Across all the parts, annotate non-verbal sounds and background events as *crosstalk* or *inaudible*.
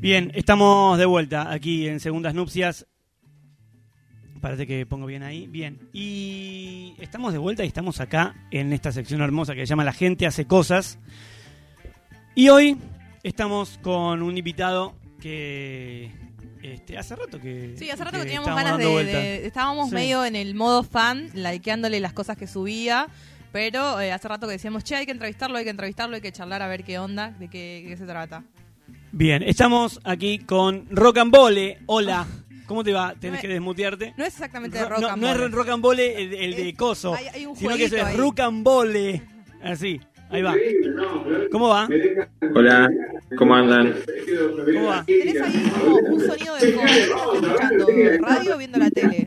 Bien, estamos de vuelta aquí en Segundas Nupcias. Parece que pongo bien ahí. Bien. Y estamos de vuelta y estamos acá en esta sección hermosa que se llama La gente hace cosas. Y hoy estamos con un invitado que este, hace rato que. Sí, hace rato que, teníamos ganas de, de- Estábamos Sí. medio en el modo fan, likeándole las cosas que subía. Pero eh, hace rato que decíamos, che, hay que entrevistarlo, hay que entrevistarlo, hay que charlar a ver qué onda, de qué, qué se trata. Bien, estamos aquí con Rock and Bole. Hola. ¿Cómo te va? Tenés No que es- desmutearte. No es exactamente rock no, and no roll. es rock and bole el, el de coso, hay- hay un sino que es ahí. rock and bole. Así, ahí va. ¿Cómo va? Hola, ¿cómo andan? ¿Cómo va? Tenés ahí como un sonido de fondo. ¿Qué estás escuchando? ¿Radio o viendo la tele?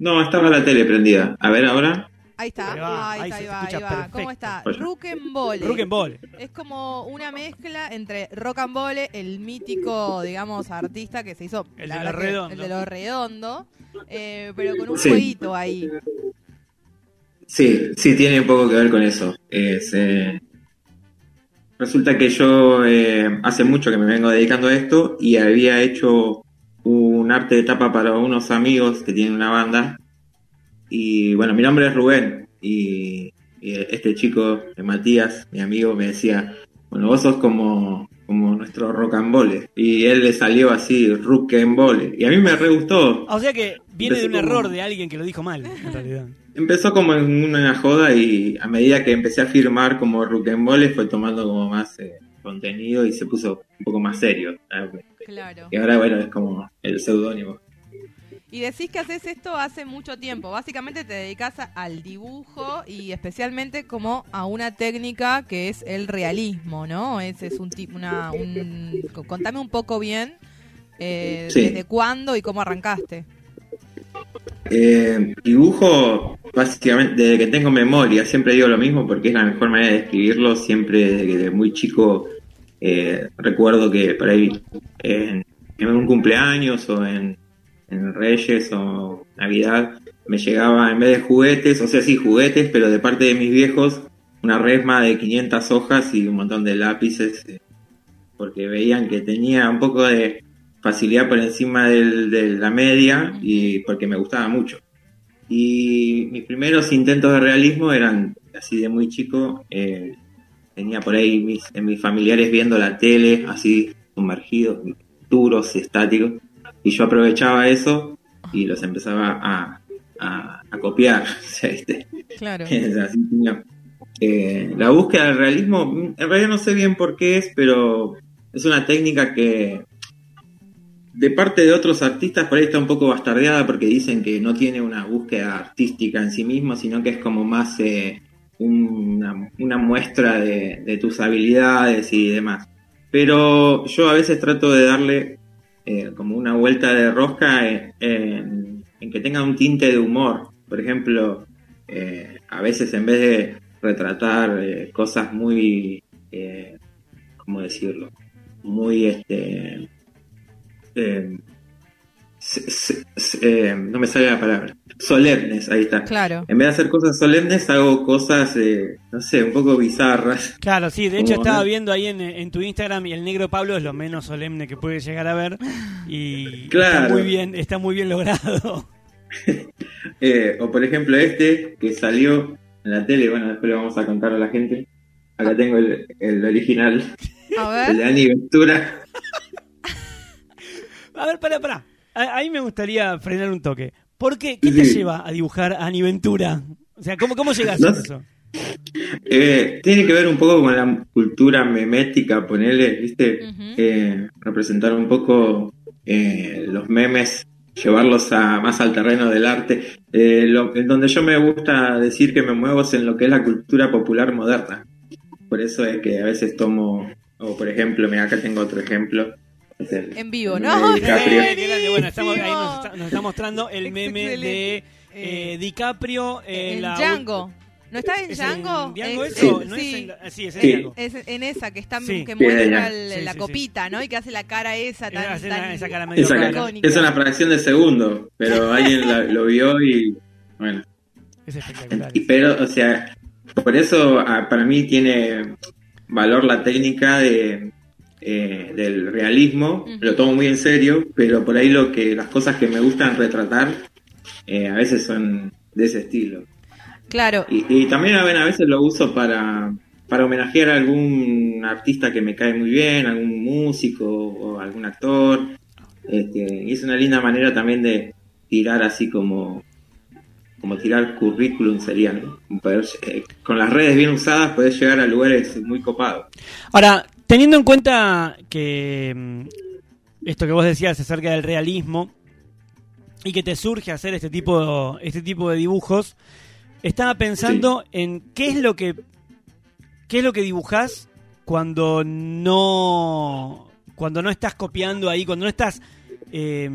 No, estaba la tele prendida. A ver ahora. Ahí está, Ahí va, ahí, ahí está, se ahí va, escucha ahí va. perfecto. ¿Cómo está? Rock and Bole. Rock and bole. Es como una mezcla entre Rock and Bole, el mítico, digamos, artista que se hizo. El la de lo redondo. El de lo redondo. eh, pero con un Sí. jueguito ahí. Sí, sí, tiene un poco que ver con eso. Es, eh, Resulta que yo eh, hace mucho que me vengo dedicando a esto y había hecho un arte de tapa para unos amigos que tienen una banda. Y bueno, mi nombre es Rubén y, y este chico, eh, Matías, mi amigo, me decía, bueno, vos sos como, como nuestro rock and bole. Y él le salió así, rock and bole. Y a mí me re gustó. O sea que viene de un como- error de alguien que lo dijo mal, en realidad. Empezó como en una joda y a medida que empecé a firmar como Rock'n'Ball fue tomando como más eh, contenido y se puso un poco más serio. Claro. Y ahora bueno, es como el seudónimo. Y decís que haces esto hace mucho tiempo. Básicamente te dedicas al dibujo y especialmente como a una técnica que es el realismo, ¿no? Ese es un tipo, una, un, co- contame un poco bien eh, Sí. desde cuándo y cómo arrancaste. Eh, dibujo, básicamente, desde que tengo memoria, siempre digo lo mismo porque es la mejor manera de escribirlo. Siempre desde que de muy chico eh, recuerdo que por ahí en, en un cumpleaños o en, en Reyes o Navidad me llegaba en vez de juguetes, o sea, sí, juguetes, pero de parte de mis viejos, una resma de 500 hojas y un montón de lápices, eh, porque veían que tenía un poco de facilidad por encima de la media y porque me gustaba mucho. Y mis primeros intentos de realismo eran así de muy chico. eh, tenía por ahí mis, mis familiares viendo la tele, así sumergidos, duros, estáticos. Y yo aprovechaba eso y los empezaba a, a, a copiar. *laughs* Claro. *laughs* Así, eh, la búsqueda del realismo, en realidad no sé bien por qué es, pero es una técnica que de parte de otros artistas por ahí está un poco bastardeada porque dicen que no tiene una búsqueda artística en sí mismo, sino que es como más eh, una, una muestra de, de tus habilidades y demás. Pero yo a veces trato de darle eh, como una vuelta de rosca en, que tenga un tinte de humor. Por ejemplo, eh, a veces en vez de retratar eh, cosas muy, eh, ¿cómo decirlo? Muy, este, eh, se- se- se- eh, no me sale la palabra, solemnes, ahí está. Claro. En vez de hacer cosas solemnes, hago cosas, eh, no sé, un poco bizarras. Claro, sí, de hecho Como- estaba viendo ahí en, en tu Instagram y el negro Pablo es lo menos solemne que puede llegar a ver y está Claro. muy bien, está muy bien logrado. *laughs* Eh, o por ejemplo este, que salió en la tele, bueno, después le vamos a contar a la gente. Acá tengo el, el original, A el de. Ani Ventura. *laughs* A ver, pará, pará. A- Ahí me gustaría frenar un toque. ¿Por qué? ¿Qué te Sí. lleva a dibujar a Ani Ventura? O sea, ¿cómo, cómo llegas No a eso? Eh, tiene que ver un poco con la cultura memética, ponerle, ¿viste? Eh, representar un poco eh, los memes, llevarlos a más al terreno del arte. Eh, lo- en donde yo me gusta decir que me muevo es en lo que es la cultura popular moderna. Por eso es que a veces tomo, o por ejemplo, mira, acá tengo otro ejemplo. En vivo, ¿no? DiCaprio. *laughs* Eh, qué grande. Bueno, estamos, ahí nos está, nos está mostrando el meme de eh, DiCaprio en, en la Django. ¿No está en ¿Es Django? en Django Es- eso? sí, ¿No sí. es en la- sí, es en Sí. Django. Es en esa que está Sí. que muestra ya. el- Sí, la copita, ¿no? Y que hace la cara esa tan, Hace tan esa cara medio Esa cara. Es una fracción de segundo, pero *laughs* alguien la- lo vio y bueno. Es espectacular. Y- Pero, o sea, por eso ah, para mí tiene valor la técnica de, eh, del realismo, lo tomo muy en serio, pero por ahí lo que las cosas que me gustan retratar eh, a veces son de ese estilo. Claro. Y, y también a veces lo uso para, para homenajear a algún artista que me cae muy bien, algún músico o algún actor. Este, y es una linda manera también de tirar así como como tirar currículum sería, ¿no? Poder, eh, con las redes bien usadas puedes llegar a lugares muy copados. Ahora, teniendo en cuenta que mm, esto que vos decías acerca del realismo y que te surge hacer este tipo, este tipo de dibujos, estaba pensando en qué es lo que qué es lo que dibujás cuando no cuando no estás copiando ahí, cuando no estás eh,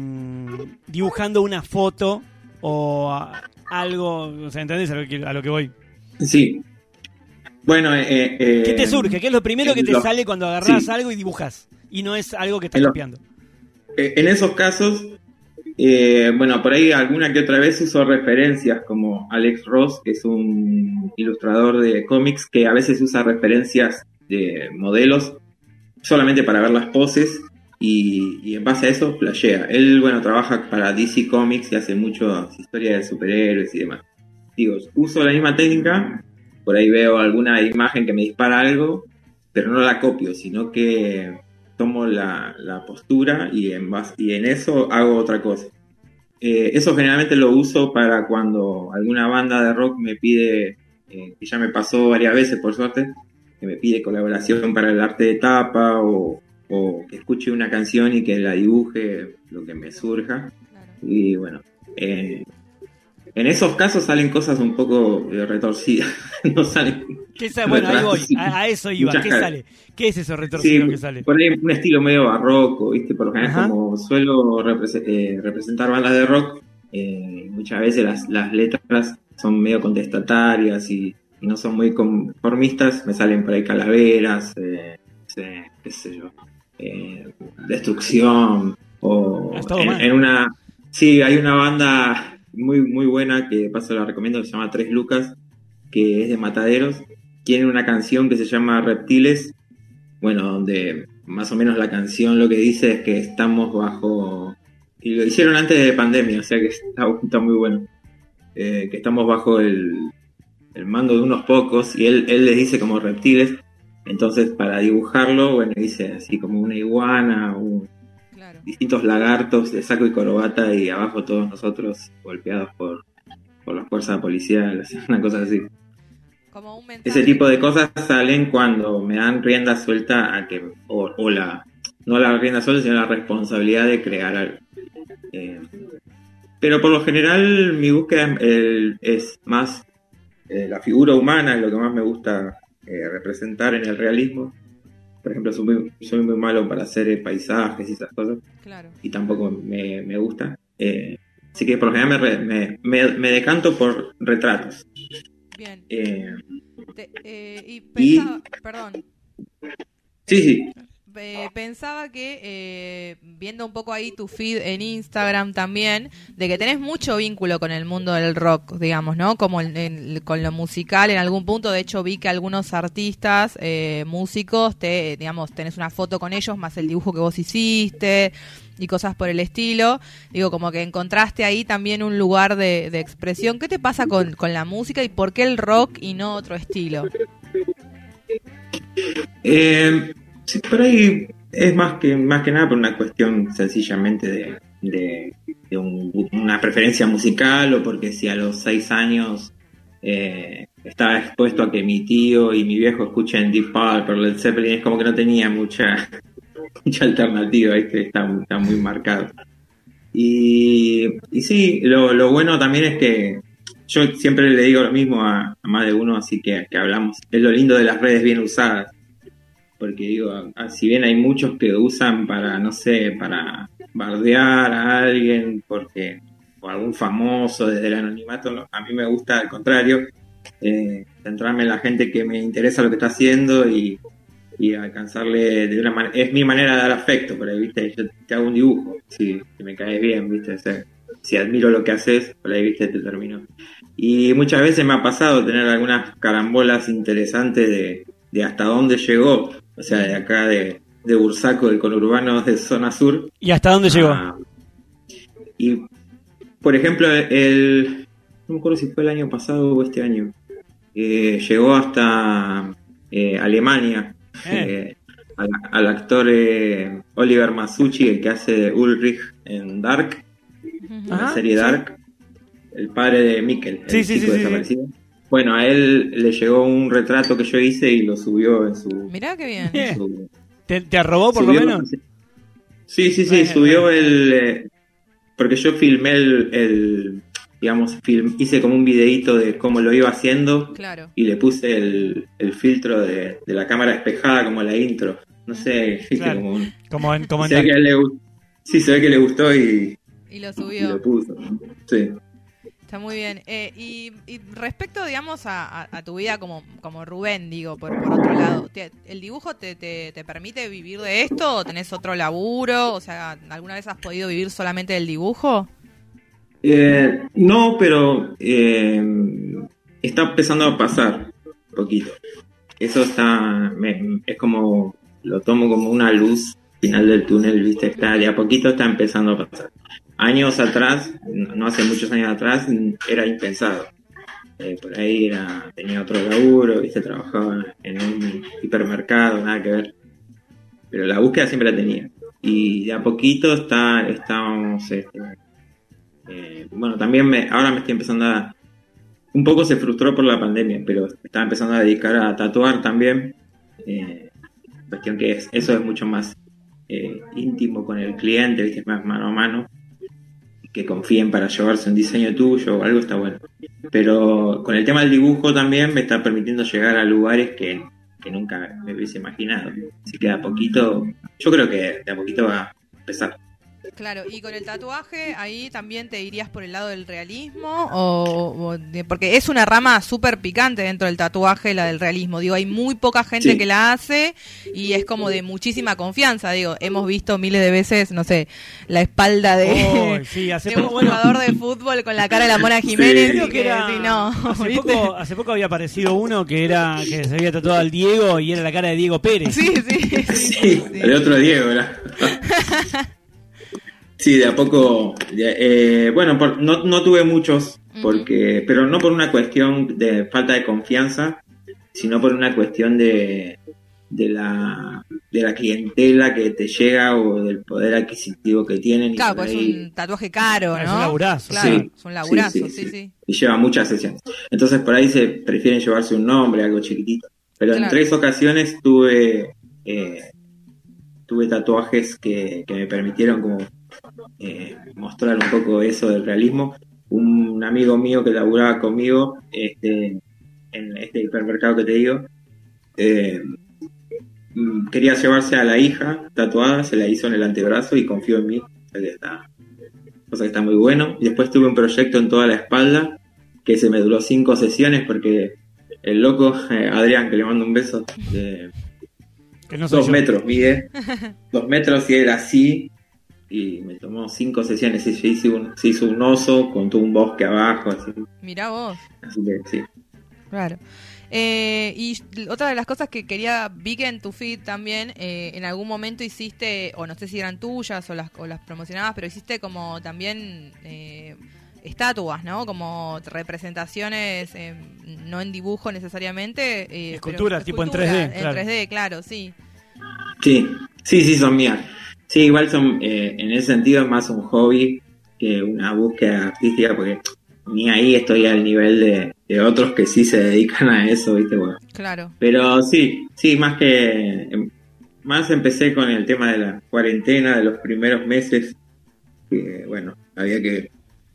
dibujando una foto o algo, o sea, ¿entendés a lo que, a lo que voy? Sí. Bueno, eh, eh, ¿Qué te surge? ¿Qué es lo primero que te lo- sale cuando agarras sí. algo y dibujas? Y no es algo que estás En copiando. Eh, En esos casos, eh, bueno, por ahí alguna que otra vez uso referencias como Alex Ross, que es un ilustrador de cómics que a veces usa referencias de modelos solamente para ver las poses y, y en base a eso flashea. Él, bueno, trabaja para DC Comics y hace muchas historias de superhéroes y demás. Digo, uso la misma técnica, por ahí veo alguna imagen que me dispara algo, pero no la copio, sino que tomo la, la postura y en, base- y en eso hago otra cosa. Eh, eso generalmente lo uso para cuando alguna banda de rock me pide, eh, que ya me pasó varias veces por suerte, que me pide colaboración para el arte de tapa o, o que escuche una canción y que la dibuje lo que me surja. Y bueno, eh, en esos casos salen cosas un poco eh, retorcidas, *laughs* no salen ¿Qué sale? Bueno, ahí voy, a, a eso iba. ¿Qué sale? ¿Qué es eso retorcido Sí, que sale? por ahí un estilo medio barroco, ¿viste? Por lo general, Ajá. como suelo eh, representar bandas de rock, eh, muchas veces las, las letras son medio contestatarias y, y no son muy conformistas, me salen por ahí calaveras, eh, qué sé yo, destrucción, o Ah, en, en una... Sí, hay una banda muy, muy buena que paso la recomiendo, se llama Tres Lucas, que es de Mataderos, tiene una canción que se llama Reptiles, bueno, donde más o menos la canción lo que dice es que estamos bajo, y lo hicieron antes de pandemia, o sea que está, muy bueno, Eh, que estamos bajo el, el mando de unos pocos, y él, él les dice como reptiles, entonces para dibujarlo, bueno, dice así como una iguana, un-. Distintos lagartos de saco y corbata, y abajo todos nosotros golpeados por, por las fuerzas policiales, *laughs* una cosa así. Como un. Ese tipo de cosas salen cuando me dan rienda suelta a que, o, o la, no la rienda suelta, sino la responsabilidad de crear algo. Eh, pero por lo general mi búsqueda el- es más eh, la figura humana, es lo que más me gusta eh, representar en el realismo. Por ejemplo, soy muy, soy muy malo para hacer eh, paisajes y esas cosas, Claro. y tampoco me, me gusta. Eh, así que por lo general me, me, me- decanto por retratos. Bien. Eh, Te- eh, y Y- pensaba, perdón, sí, sí, eh, pensaba que eh, viendo un poco ahí tu feed en Instagram también, de que tenés mucho vínculo con el mundo del rock, digamos, ¿no? Como en- con lo musical en algún punto. De hecho, vi que algunos artistas, eh, músicos, te, digamos, tenés una foto con ellos más el dibujo que vos hiciste y cosas por el estilo. Digo, como que encontraste ahí también un lugar de, de expresión. ¿Qué te pasa con, con la música y por qué el rock y no otro estilo? Eh, sí, por ahí es más que más que nada por una cuestión sencillamente de, de- un- una preferencia musical o porque si a los seis años eh, estaba expuesto a que mi tío y mi viejo escuchen Deep Purple, Led Zeppelin, es como que no tenía mucha *laughs* mucha alternativa, ¿viste? Está, está muy marcado. Y, y sí, lo, lo bueno también es que yo siempre le digo lo mismo a, a más de uno, así que, que hablamos. Es lo lindo de las redes bien usadas. Porque digo, a- si bien hay muchos que usan para, no sé, para bardear a alguien, porque, o algún famoso desde el anonimato, no, a mí me gusta al contrario, eh, centrarme en la gente que me interesa lo que está haciendo y, y alcanzarle de una manera, es mi manera de dar afecto, ahí, viste, yo te hago un dibujo, si, si me caes bien, viste, o si admiro lo que haces, por ahí, viste, te termino. Y muchas veces me ha pasado tener algunas carambolas interesantes de, de hasta dónde llegó, o sea, de acá de, de Bursaco, del conurbano de zona sur. ¿Y hasta dónde llegó? Ah, y, por ejemplo, el, no me acuerdo si fue el año pasado o este año, eh, llegó hasta eh, Alemania. Eh. eh, al, al actor eh, Oliver Masucci, el que hace Ulrich en Dark, en la serie sí. Dark, el padre de Mikkel, el Sí, sí, chico sí, sí, desaparecido. Bueno, a él le llegó un retrato que yo hice y lo subió en su... Mirá qué bien. Su- *laughs* ¿Te, te arrobó por lo subió- menos? Sí, sí, sí, Bueno, subió bueno. el... eh, porque yo filmé el, el- digamos, film- hice como un videíto de cómo lo iba haciendo Claro. y le puse el, el filtro de, de la cámara despejada como la intro. No sé, Claro. como un... Como en, como en se ve que a él le gustó. Sí, se ve que le gustó y, Y lo y subió. lo puso. Sí. Está muy bien. Eh, y, respecto, digamos, a, tu vida como, como Rubén, digo, por, por otro lado, ¿te- ¿el dibujo te, te, te permite vivir de esto o tenés otro laburo? O sea, ¿alguna vez has podido vivir solamente del dibujo? Eh, no, pero eh, está empezando a pasar un poquito. Eso está, me- es como, lo tomo como una luz final del túnel, viste, está de a poquito está empezando a pasar. Años atrás, no hace muchos años atrás, era impensado. Eh, por ahí era, tenía otro laburo, viste, trabajaba en un hipermercado, nada que ver. Pero la búsqueda siempre la tenía. Y de a poquito está, estamos, este, eh, bueno, también me, ahora me estoy empezando a... Un poco se frustró por la pandemia, pero estaba empezando a dedicar a tatuar también. Eh, cuestión que es, eso es mucho más eh, íntimo con el cliente, ¿viste? más mano a mano. Que confíen para llevarse un diseño tuyo o algo está bueno. Pero con el tema del dibujo también me está permitiendo llegar a lugares que, que nunca me hubiese imaginado. Así que a poquito, yo creo que de a poquito va a empezar. Claro, y con el tatuaje, ahí también te irías por el lado del realismo, o, o de- porque es una rama súper picante dentro del tatuaje, la del realismo. Digo, hay muy poca gente Sí. que la hace y es como de muchísima confianza. Digo, hemos visto miles de veces, no sé, la espalda de, Oh, sí, *laughs* hace de un poco, bueno, jugador de fútbol con la cara de la Mona *laughs* Jiménez. Sí. y creo que era, sí, no, hace, poco, hace poco había aparecido uno que era que se había tatuado al Diego y era la cara de Diego Pérez. Sí, sí, sí, *laughs* Sí, sí, sí. el otro Diego, ¿verdad? Sí, de a poco. eh, bueno, por- no, no tuve muchos, porque, pero no por una cuestión de falta de confianza, sino por una cuestión de, de la de la clientela que te llega o del poder adquisitivo que tienen. Claro, pues ahí- es un tatuaje caro, ¿no? Es un laburazo. Claro, Sí, es un laburazo, sí, sí, sí, sí. sí. y lleva muchas sesiones. Entonces por ahí se prefieren llevarse un nombre, algo chiquitito. Pero Claro. en tres ocasiones tuve eh, tuve tatuajes que, que me permitieron como eh, mostrar un poco eso del realismo. Un amigo mío que laburaba conmigo este, en este hipermercado que te digo, eh, mm, quería llevarse a la hija tatuada, se la hizo en el antebrazo y confió en mí. Que está, cosa que está muy bueno. Y después tuve un proyecto en toda la espalda que se me duró cinco sesiones porque el loco, eh, Adrián, que le mando un beso, de Que no soy dos yo. metros mide, *laughs* dos metros y era así. Y me tomó cinco sesiones y se hizo un, se hizo un oso con todo un bosque abajo, así, Mirá vos. así que sí. Claro. Eh, y otra de las cosas que quería, vi que en tu feed también, eh, en algún momento hiciste, o no sé si eran tuyas o las, o las promocionabas, pero hiciste como también eh, estatuas, ¿no? Como representaciones, eh, no en dibujo necesariamente. eh, pero Esculturas, tipo en escultura, 3D, En claro. 3D, claro, sí. Sí, sí, sí, son mías. Sí, igual son, eh, en ese sentido es más un hobby que una búsqueda artística, porque ni ahí estoy al nivel de, de otros que sí se dedican a eso, ¿viste? Bueno, Claro. pero sí, sí, más que, em, más empecé con el tema de la cuarentena, de los primeros meses, que bueno, había que,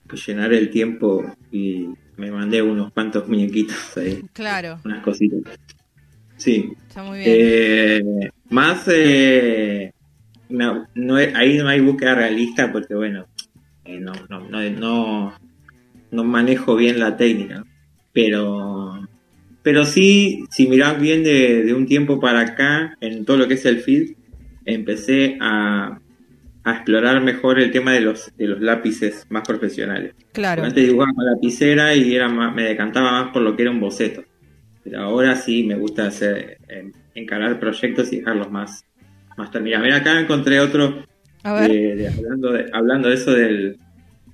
que llenar el tiempo y me mandé unos cuantos muñequitos ahí, Claro, unas cositas. Sí, está muy bien. eh, más eh, no, no ahí no hay búsqueda realista porque bueno eh, no, no, no, no, no manejo bien la técnica pero pero sí si mirás bien de, de un tiempo para acá en todo lo que es el feed empecé a, a explorar mejor el tema de los de los lápices más profesionales claro. porque antes dibujaba con lapicera y era más, me decantaba más por lo que era un boceto. Pero ahora sí me gusta hacer, eh, encarar proyectos y dejarlos más Mira, acá encontré otro A ver. de- de- hablando, de, hablando de eso del,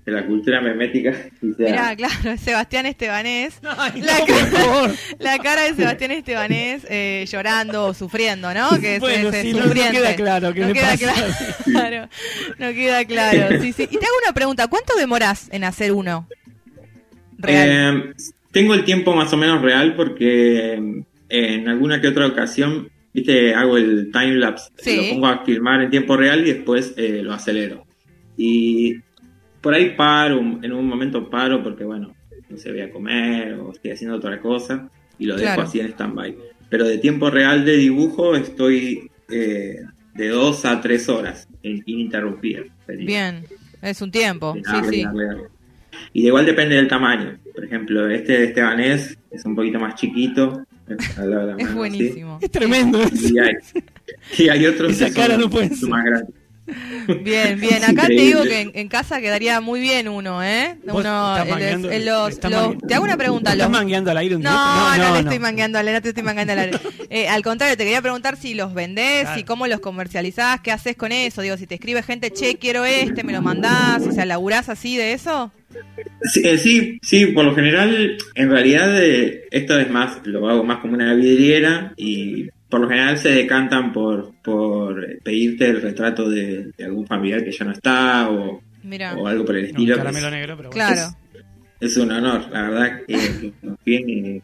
de la cultura memética. *laughs* dice, Mirá, claro, *laughs* Sebastián Estebanés. *laughs* Ay, La no, cara- por favor. La cara de Sebastián Estebanés eh, llorando o sufriendo, ¿no? Que es Bueno, sí, no- no sufriente. queda claro qué No le queda pasa. claro. No queda claro. Sí, sí. Y te hago una pregunta. ¿Cuánto demorás en hacer uno? Real. Eh, tengo el tiempo más o menos real porque eh, en alguna que otra ocasión, viste, hago el time lapse, Sí. lo pongo a filmar en tiempo real y después eh, lo acelero. Y por ahí paro, en un momento paro porque bueno, no sé, voy a comer o estoy haciendo otra cosa y lo dejo así en stand-by. Pero de tiempo real de dibujo estoy eh, de dos a tres horas in- ininterrumpida. Bien. Es un tiempo. Sí, sí. Y de igual depende del tamaño. Por ejemplo, este de Estebanés es un poquito más chiquito. La Es mano, buenísimo. Es tremendo. Y hay, y hay otros Esa que cara son no puede ser. más grandes. Bien, *laughs* bien. Acá te digo que en, en casa quedaría muy bien uno, ¿eh? Uno, los- los- te hago una pregunta. ¿Estás los- mangueando al aire un No, directo? no, te estoy mangueando al aire, no te estoy mangueando al aire. *laughs* Eh, al contrario, te quería preguntar si los vendés, Claro. y cómo los comercializás, qué haces con eso. Digo, si te escribe gente, che, quiero este, me lo mandás, o sea, ¿laburás así de eso? Sí, eh, sí, sí, por lo general, en realidad eh, esto es más, lo hago más como una vidriera y por lo general se decantan por, por pedirte el retrato de, de algún familiar que ya no está o, Mira, o algo por el estilo. que caramelo es- negro, pero bueno. claro. es un honor, la verdad, que, y-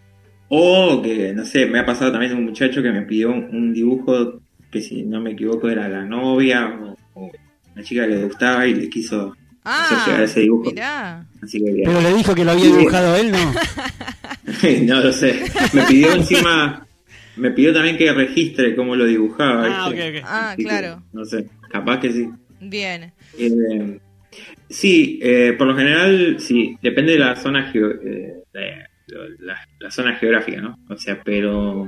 O que, no sé, me ha pasado también un muchacho que me pidió un, un dibujo que si no me equivoco era la novia o, o una chica que le gustaba y le quiso Ah, llegar ese dibujo. mirá. Así que bien. Pero le dijo que lo había Sí. dibujado él, ¿no? *laughs* no lo sé. Me pidió encima, me pidió también que registre cómo lo dibujaba. Ah, ¿viste? ok, ok. Ah, que, claro. no sé, capaz que sí. Bien. Eh, sí, eh, por lo general, sí, depende de la zona geo- eh, de- la, la zona geográfica, ¿no? O sea, pero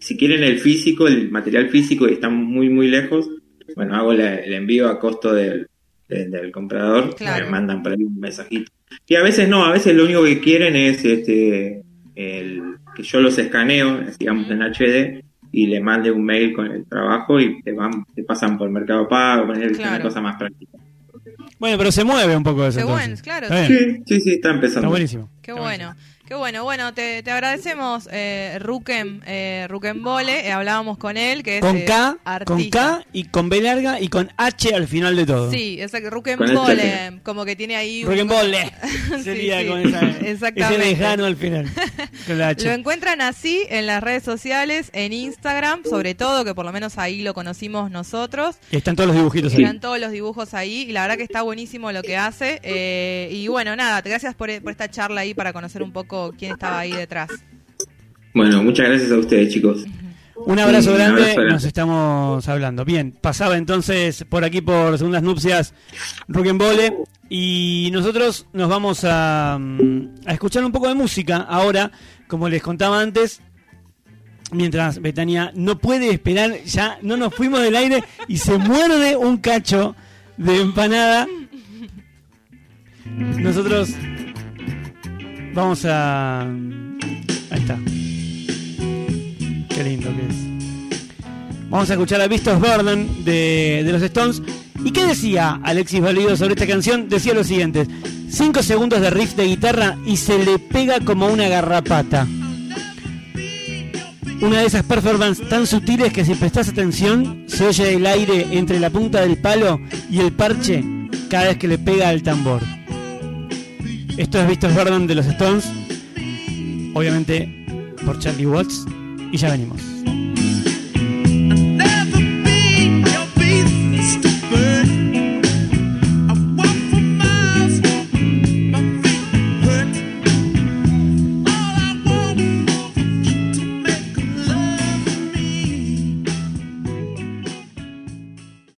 si quieren el físico, el material físico y están muy, muy lejos, bueno, hago la- el envío a costo del, del, del comprador, Claro. me mandan por ahí un mensajito. Y a veces no, a veces lo único que quieren es este el, que yo los escaneo, digamos, en HD y le mande un mail con el trabajo y te van te pasan por Mercado Pago, poner una cosa más práctica. Bueno, pero se mueve un poco eso. Qué bueno, claro. Sí, sí, sí, está empezando. Está buenísimo. Qué Está bueno, qué bueno. Bueno, te, te agradecemos, eh, Ruken, eh, Ruken Bole. eh, hablábamos con él, que es Con eh, K, con. K y con B larga y con H al final de todo. Sí, exacto. El Bole, cheque. como que tiene ahí. Ball *laughs* Sí, sería sí, con esa, ese exactamente. lejano al final. *laughs* Con la H. Lo encuentran así en las redes sociales, en Instagram, sobre todo, que por lo menos ahí lo conocimos nosotros. Y están todos los dibujitos ahí. Están todos los dibujos ahí y la verdad que está buenísimo lo que hace. eh, y bueno, nada, gracias por, por esta charla ahí para conocer un poco quién estaba ahí detrás. Bueno, muchas gracias a ustedes, chicos. Un abrazo Un grande, abrazo grande. nos estamos hablando. Bien, pasaba entonces por aquí por Segundas Nupcias Rock'n'Bole y nosotros nos vamos a, mm, a escuchar un poco de música ahora, como les contaba antes, mientras Betania no puede esperar, ya no nos fuimos del aire y se muerde un cacho de empanada. Nosotros vamos a... Ahí está. Qué lindo que es. Vamos a escuchar a Vistos Burden de, de los Stones. ¿Y qué decía Alexis Valido sobre esta canción? Decía lo siguiente: 5 segundos de riff de guitarra y se le pega como una garrapata. Una de esas performances tan sutiles que si prestas atención se oye el aire entre la punta del palo y el parche cada vez que le pega al tambor. Esto es Vistos Burden de los Stones, obviamente por Charlie Watts, y ya venimos.